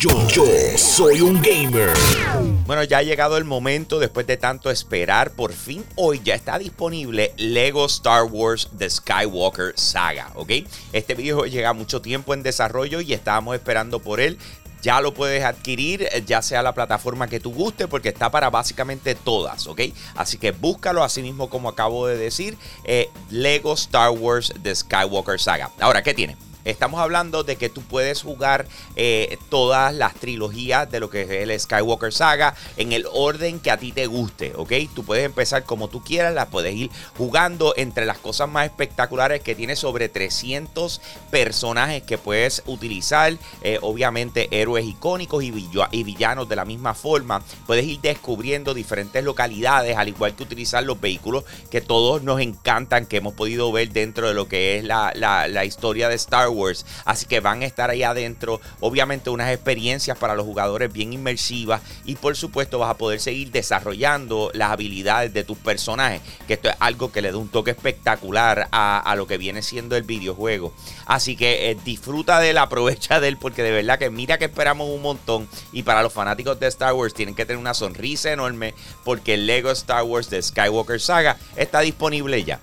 Yo, yo soy un gamer. Bueno, ya ha llegado el momento, después de tanto esperar, por fin hoy ya está disponible Lego Star Wars The Skywalker Saga, ¿ok? Este videojuego llega mucho tiempo en desarrollo y estábamos esperando por él. Ya lo puedes adquirir, eh, ya sea la plataforma que tú guste, porque está para básicamente todas, ¿ok? Así que búscalo así mismo como acabo de decir, eh, Lego Star Wars The Skywalker Saga. Ahora, ¿qué tiene? Estamos hablando de que tú puedes jugar eh, todas las trilogías de lo que es el Skywalker Saga en el orden que a ti te guste, ¿ok? Tú puedes empezar como tú quieras, las puedes ir jugando entre las cosas más espectaculares que tiene sobre 300 personajes que puedes utilizar, eh, obviamente héroes icónicos y, villanos de la misma forma. Puedes ir descubriendo diferentes localidades, al igual que utilizar los vehículos que todos nos encantan, que hemos podido ver dentro de lo que es la historia de Star Wars Así que van a estar ahí adentro. Obviamente unas experiencias para los jugadores bien inmersivas. Y por supuesto vas a poder seguir desarrollando las habilidades de tus personajes. Que esto es algo que le da un toque espectacular a, lo que viene siendo el videojuego. Así que eh, disfruta de él, aprovecha de él. Porque de verdad que mira que esperamos un montón. Y para los fanáticos de Star Wars tienen que tener una sonrisa enorme. Porque el Lego Star Wars de Skywalker Saga está disponible ya.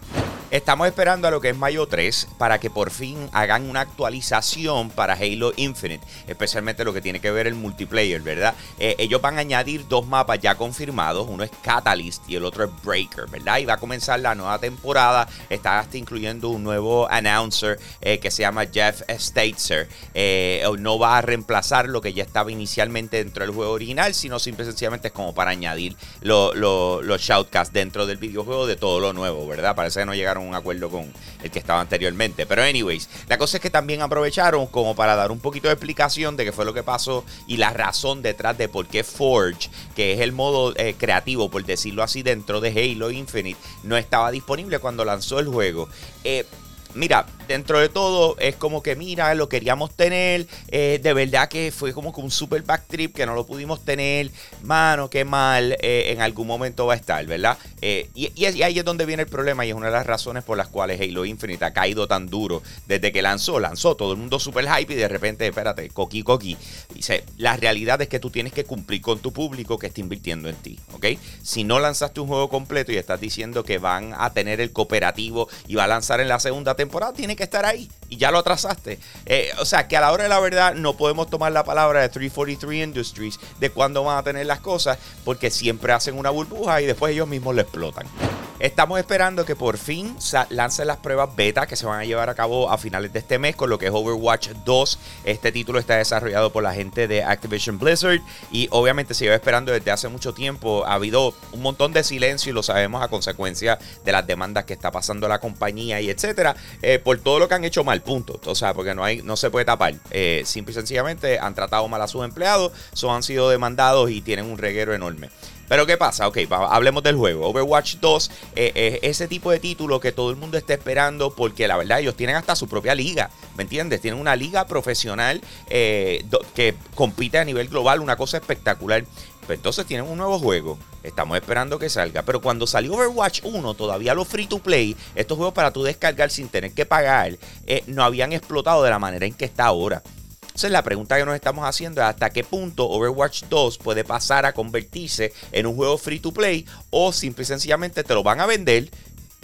Estamos esperando a lo que es mayo 3 para que por fin hagan una actualización para Halo Infinite, especialmente lo que tiene que ver el multiplayer, ¿verdad? Eh, ellos van a añadir dos mapas ya confirmados, uno es Catalyst y el otro es Breaker, ¿verdad? Y va a comenzar la nueva temporada, está hasta incluyendo un nuevo announcer eh, que se llama Jeff Stater. Eh, no va a reemplazar lo que ya estaba inicialmente dentro del juego original, sino simple sencillamente es como para añadir los shoutcasts dentro del videojuego de todo lo nuevo, ¿verdad? Parece que no llegaron un acuerdo con el que estaba anteriormente. Pero anyways, la cosa es que también aprovecharon como para dar un poquito de explicación de qué fue lo que pasó y la razón detrás de por qué Forge, que es el modo eh, creativo, por decirlo así, dentro de Halo Infinite, no estaba disponible cuando lanzó el juego. Eh, mira, dentro de todo es como que, mira, lo queríamos tener. Eh, de verdad que fue como que un super backtrip que no lo pudimos tener. Mano, qué mal. Eh, en algún momento va a estar, ¿verdad? Eh, y, ahí es donde viene el problema y es una de las razones por las cuales Halo Infinite ha caído tan duro desde que lanzó. Lanzó todo el mundo super hype y de repente, espérate, coqui, coqui. Dice, la realidad es que tú tienes que cumplir con tu público que está invirtiendo en ti, ¿ok? Si no lanzaste un juego completo y estás diciendo que van a tener el cooperativo y va a lanzar en la segunda temporada, que estar ahí y ya lo atrasaste. Eh, o sea, que a la hora de la verdad no podemos tomar la palabra de 343 Industries de cuándo van a tener las cosas porque siempre hacen una burbuja y después ellos mismos lo explotan. Estamos esperando que por fin lancen las pruebas beta que se van a llevar a cabo a finales de este mes con lo que es Overwatch 2. Este título está desarrollado por la gente de Activision Blizzard y obviamente se lleva esperando desde hace mucho tiempo. Ha habido un montón de silencio y lo sabemos a consecuencia de las demandas que está pasando la compañía y etcétera eh, por todo lo que han hecho mal, punto. O sea, porque no hay, no se puede tapar. Eh, simple y sencillamente han tratado mal a sus empleados, son, han sido demandados y tienen un reguero enorme. Pero ¿qué pasa? Ok, hablemos del juego. Overwatch 2 es eh, ese tipo de título que todo el mundo está esperando porque la verdad ellos tienen hasta su propia liga, ¿me entiendes? Tienen una liga profesional eh, que compite a nivel global, una cosa espectacular. Pues entonces tienen un nuevo juego. Estamos esperando que salga. Pero cuando salió Overwatch 1, todavía los free to play, estos juegos para tú descargar sin tener que pagar, eh, no habían explotado de la manera en que está ahora. Entonces la pregunta que nos estamos haciendo es hasta qué punto Overwatch 2 puede pasar a convertirse en un juego free to play o simple y sencillamente te lo van a vender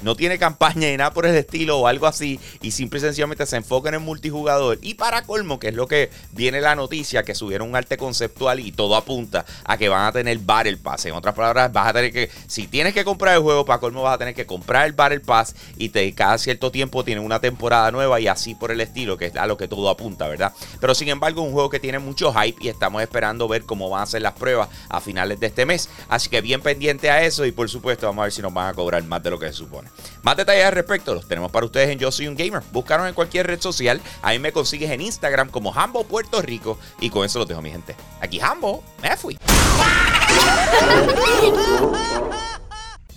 no tiene campaña ni nada por el estilo o algo así y simple y sencillamente se enfoca en el multijugador. Y para colmo, que es lo que viene la noticia, que subieron un arte conceptual y todo apunta a que van a tener Battle Pass. En otras palabras, vas a tener que, si tienes que comprar el juego, para colmo vas a tener que comprar el Battle Pass y te, cada cierto tiempo tiene una temporada nueva y así por el estilo, que es a lo que todo apunta, ¿verdad? Pero sin embargo, un juego que tiene mucho hype y estamos esperando ver cómo van a ser las pruebas a finales de este mes. Así que bien pendiente a eso y por supuesto vamos a ver si nos van a cobrar más de lo que se supone. Más detalles al respecto los tenemos para ustedes en Yo Soy un Gamer. Búscanos en cualquier red social. Ahí me consigues en Instagram como Hambo Puerto Rico. Y con eso lo dejo, mi gente. Aquí Hambo, me fui.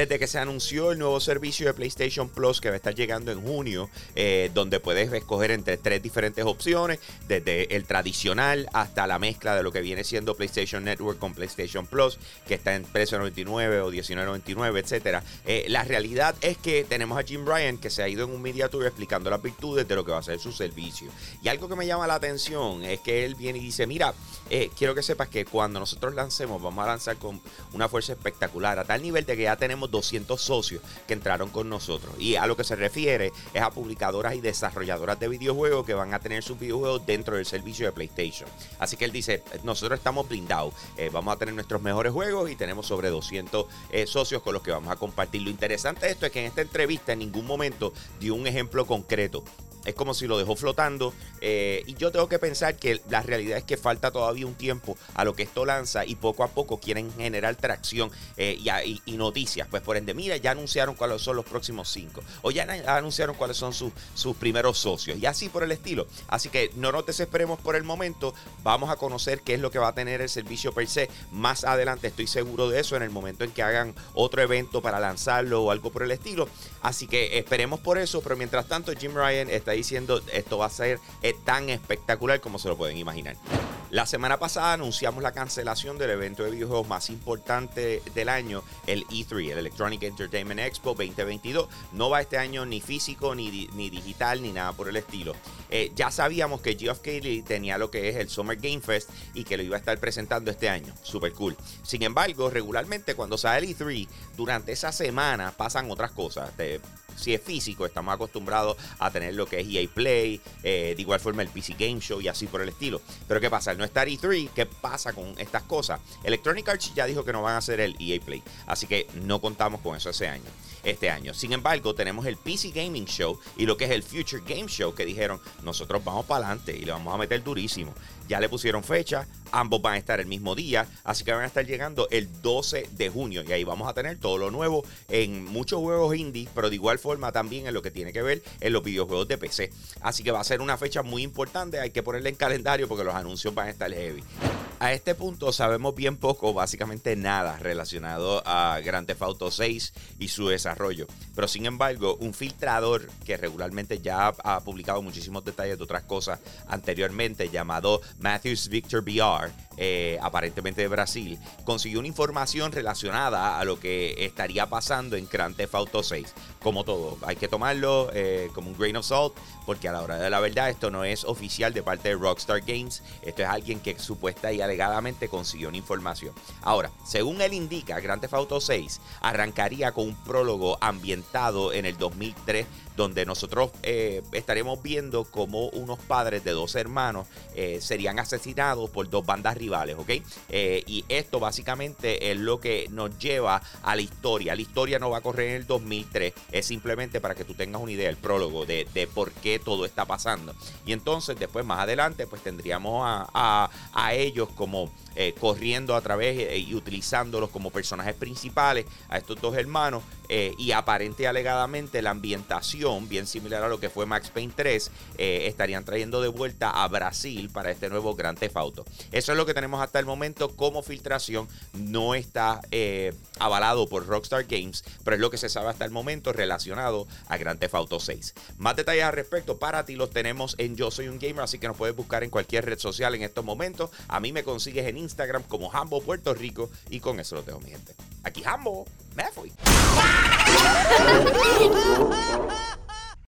Desde que se anunció el nuevo servicio de PlayStation Plus que va a estar llegando en junio, eh, donde puedes escoger entre tres diferentes opciones, desde el tradicional hasta la mezcla de lo que viene siendo PlayStation Network con PlayStation Plus, que está en precio 99 o 19.99, etcétera. Eh, la realidad es que tenemos a Jim Ryan que se ha ido en un media tour explicando las virtudes de lo que va a ser su servicio. Y algo que me llama la atención es que él viene y dice, mira, eh, quiero que sepas que cuando nosotros lancemos, vamos a lanzar con una fuerza espectacular, a tal nivel de que ya tenemos 200 socios que entraron con nosotros. Y a lo que se refiere es a publicadoras y desarrolladoras de videojuegos que van a tener sus videojuegos dentro del servicio de PlayStation. Así que él dice, nosotros estamos blindados, eh, vamos a tener nuestros mejores juegos y tenemos sobre 200 eh, socios con los que vamos a compartir. Lo interesante de esto es que en esta entrevista en ningún momento dio un ejemplo concreto es como si lo dejó flotando. Eh, y yo tengo que pensar que la realidad es que falta todavía un tiempo a lo que esto lanza y poco a poco quieren generar tracción eh, y, noticias. Pues por ende, mira, ya anunciaron cuáles son los próximos cinco. O ya anunciaron cuáles son sus, sus primeros socios. Y así por el estilo. Así que no nos desesperemos por el momento. Vamos a conocer qué es lo que va a tener el servicio per se más adelante. Estoy seguro de eso en el momento en que hagan otro evento para lanzarlo o algo por el estilo. Así que esperemos por eso. Pero mientras tanto, Jim Ryan está diciendo esto va a ser eh, tan espectacular como se lo pueden imaginar. La semana pasada anunciamos la cancelación del evento de videojuegos más importante del año, el E3, el Electronic Entertainment Expo 2022. No va este año ni físico, ni, ni digital, ni nada por el estilo. Eh, ya sabíamos que Geoff Keighley tenía lo que es el Summer Game Fest y que lo iba a estar presentando este año. Super cool. Sin embargo, regularmente cuando sale el E3, durante esa semana pasan otras cosas. si es físico, estamos acostumbrados a tener lo que es EA Play, eh, de igual forma el PC Game Show y así por el estilo. Pero ¿qué pasa? No estar E3, ¿qué pasa con estas cosas? Electronic Arts ya dijo que no van a hacer el EA Play, así que no contamos con eso ese año, este año. Sin embargo, tenemos el PC Gaming Show y lo que es el Future Game Show que dijeron, nosotros vamos para adelante y le vamos a meter durísimo. Ya le pusieron fecha, ambos van a estar el mismo día, así que van a estar llegando el 12 de junio y ahí vamos a tener todo lo nuevo en muchos juegos indie, pero de igual forma también en lo que tiene que ver en los videojuegos de PC. Así que va a ser una fecha muy importante, hay que ponerle en calendario porque los anuncios van a estar heavy. A este punto sabemos bien poco, básicamente nada relacionado a Grand Theft Auto 6 y su desarrollo. Pero sin embargo, un filtrador que regularmente ya ha publicado muchísimos detalles de otras cosas anteriormente, llamado Matthews Victor VR, eh, aparentemente de Brasil, consiguió una información relacionada a lo que estaría pasando en Grand Theft Auto 6. Como todo, hay que tomarlo eh, como un grain of salt, porque a la hora de la verdad esto no es oficial de parte de Rockstar Games, esto es alguien que supuesta y alegadamente consiguió una información. Ahora, según él indica, Grand Theft Auto 6 arrancaría con un prólogo ambientado en el 2003 donde nosotros eh, estaremos viendo cómo unos padres de dos hermanos eh, serían asesinados por dos bandas rivales, ¿ok? Eh, y esto básicamente es lo que nos lleva a la historia. La historia no va a correr en el 2003, es simplemente para que tú tengas una idea, el prólogo de, por qué todo está pasando. Y entonces después más adelante pues tendríamos a, a ellos como eh, corriendo a través eh, y utilizándolos como personajes principales a estos dos hermanos. Eh, y aparente y alegadamente la ambientación, bien similar a lo que fue Max Payne 3, estarían trayendo de vuelta a Brasil para este nuevo Gran Theft Auto. Eso es lo que tenemos hasta el momento como filtración. No está avalado por Rockstar Games, pero es lo que se sabe hasta el momento relacionado a Grand Theft Auto 6. Más detalles al respecto para ti los tenemos en Yo Soy un Gamer, así que nos puedes buscar en cualquier red social en estos momentos. A mí me consigues en Instagram como Jambo Puerto Rico y con eso lo tengo, mi gente. Aquí Jambo, me fui.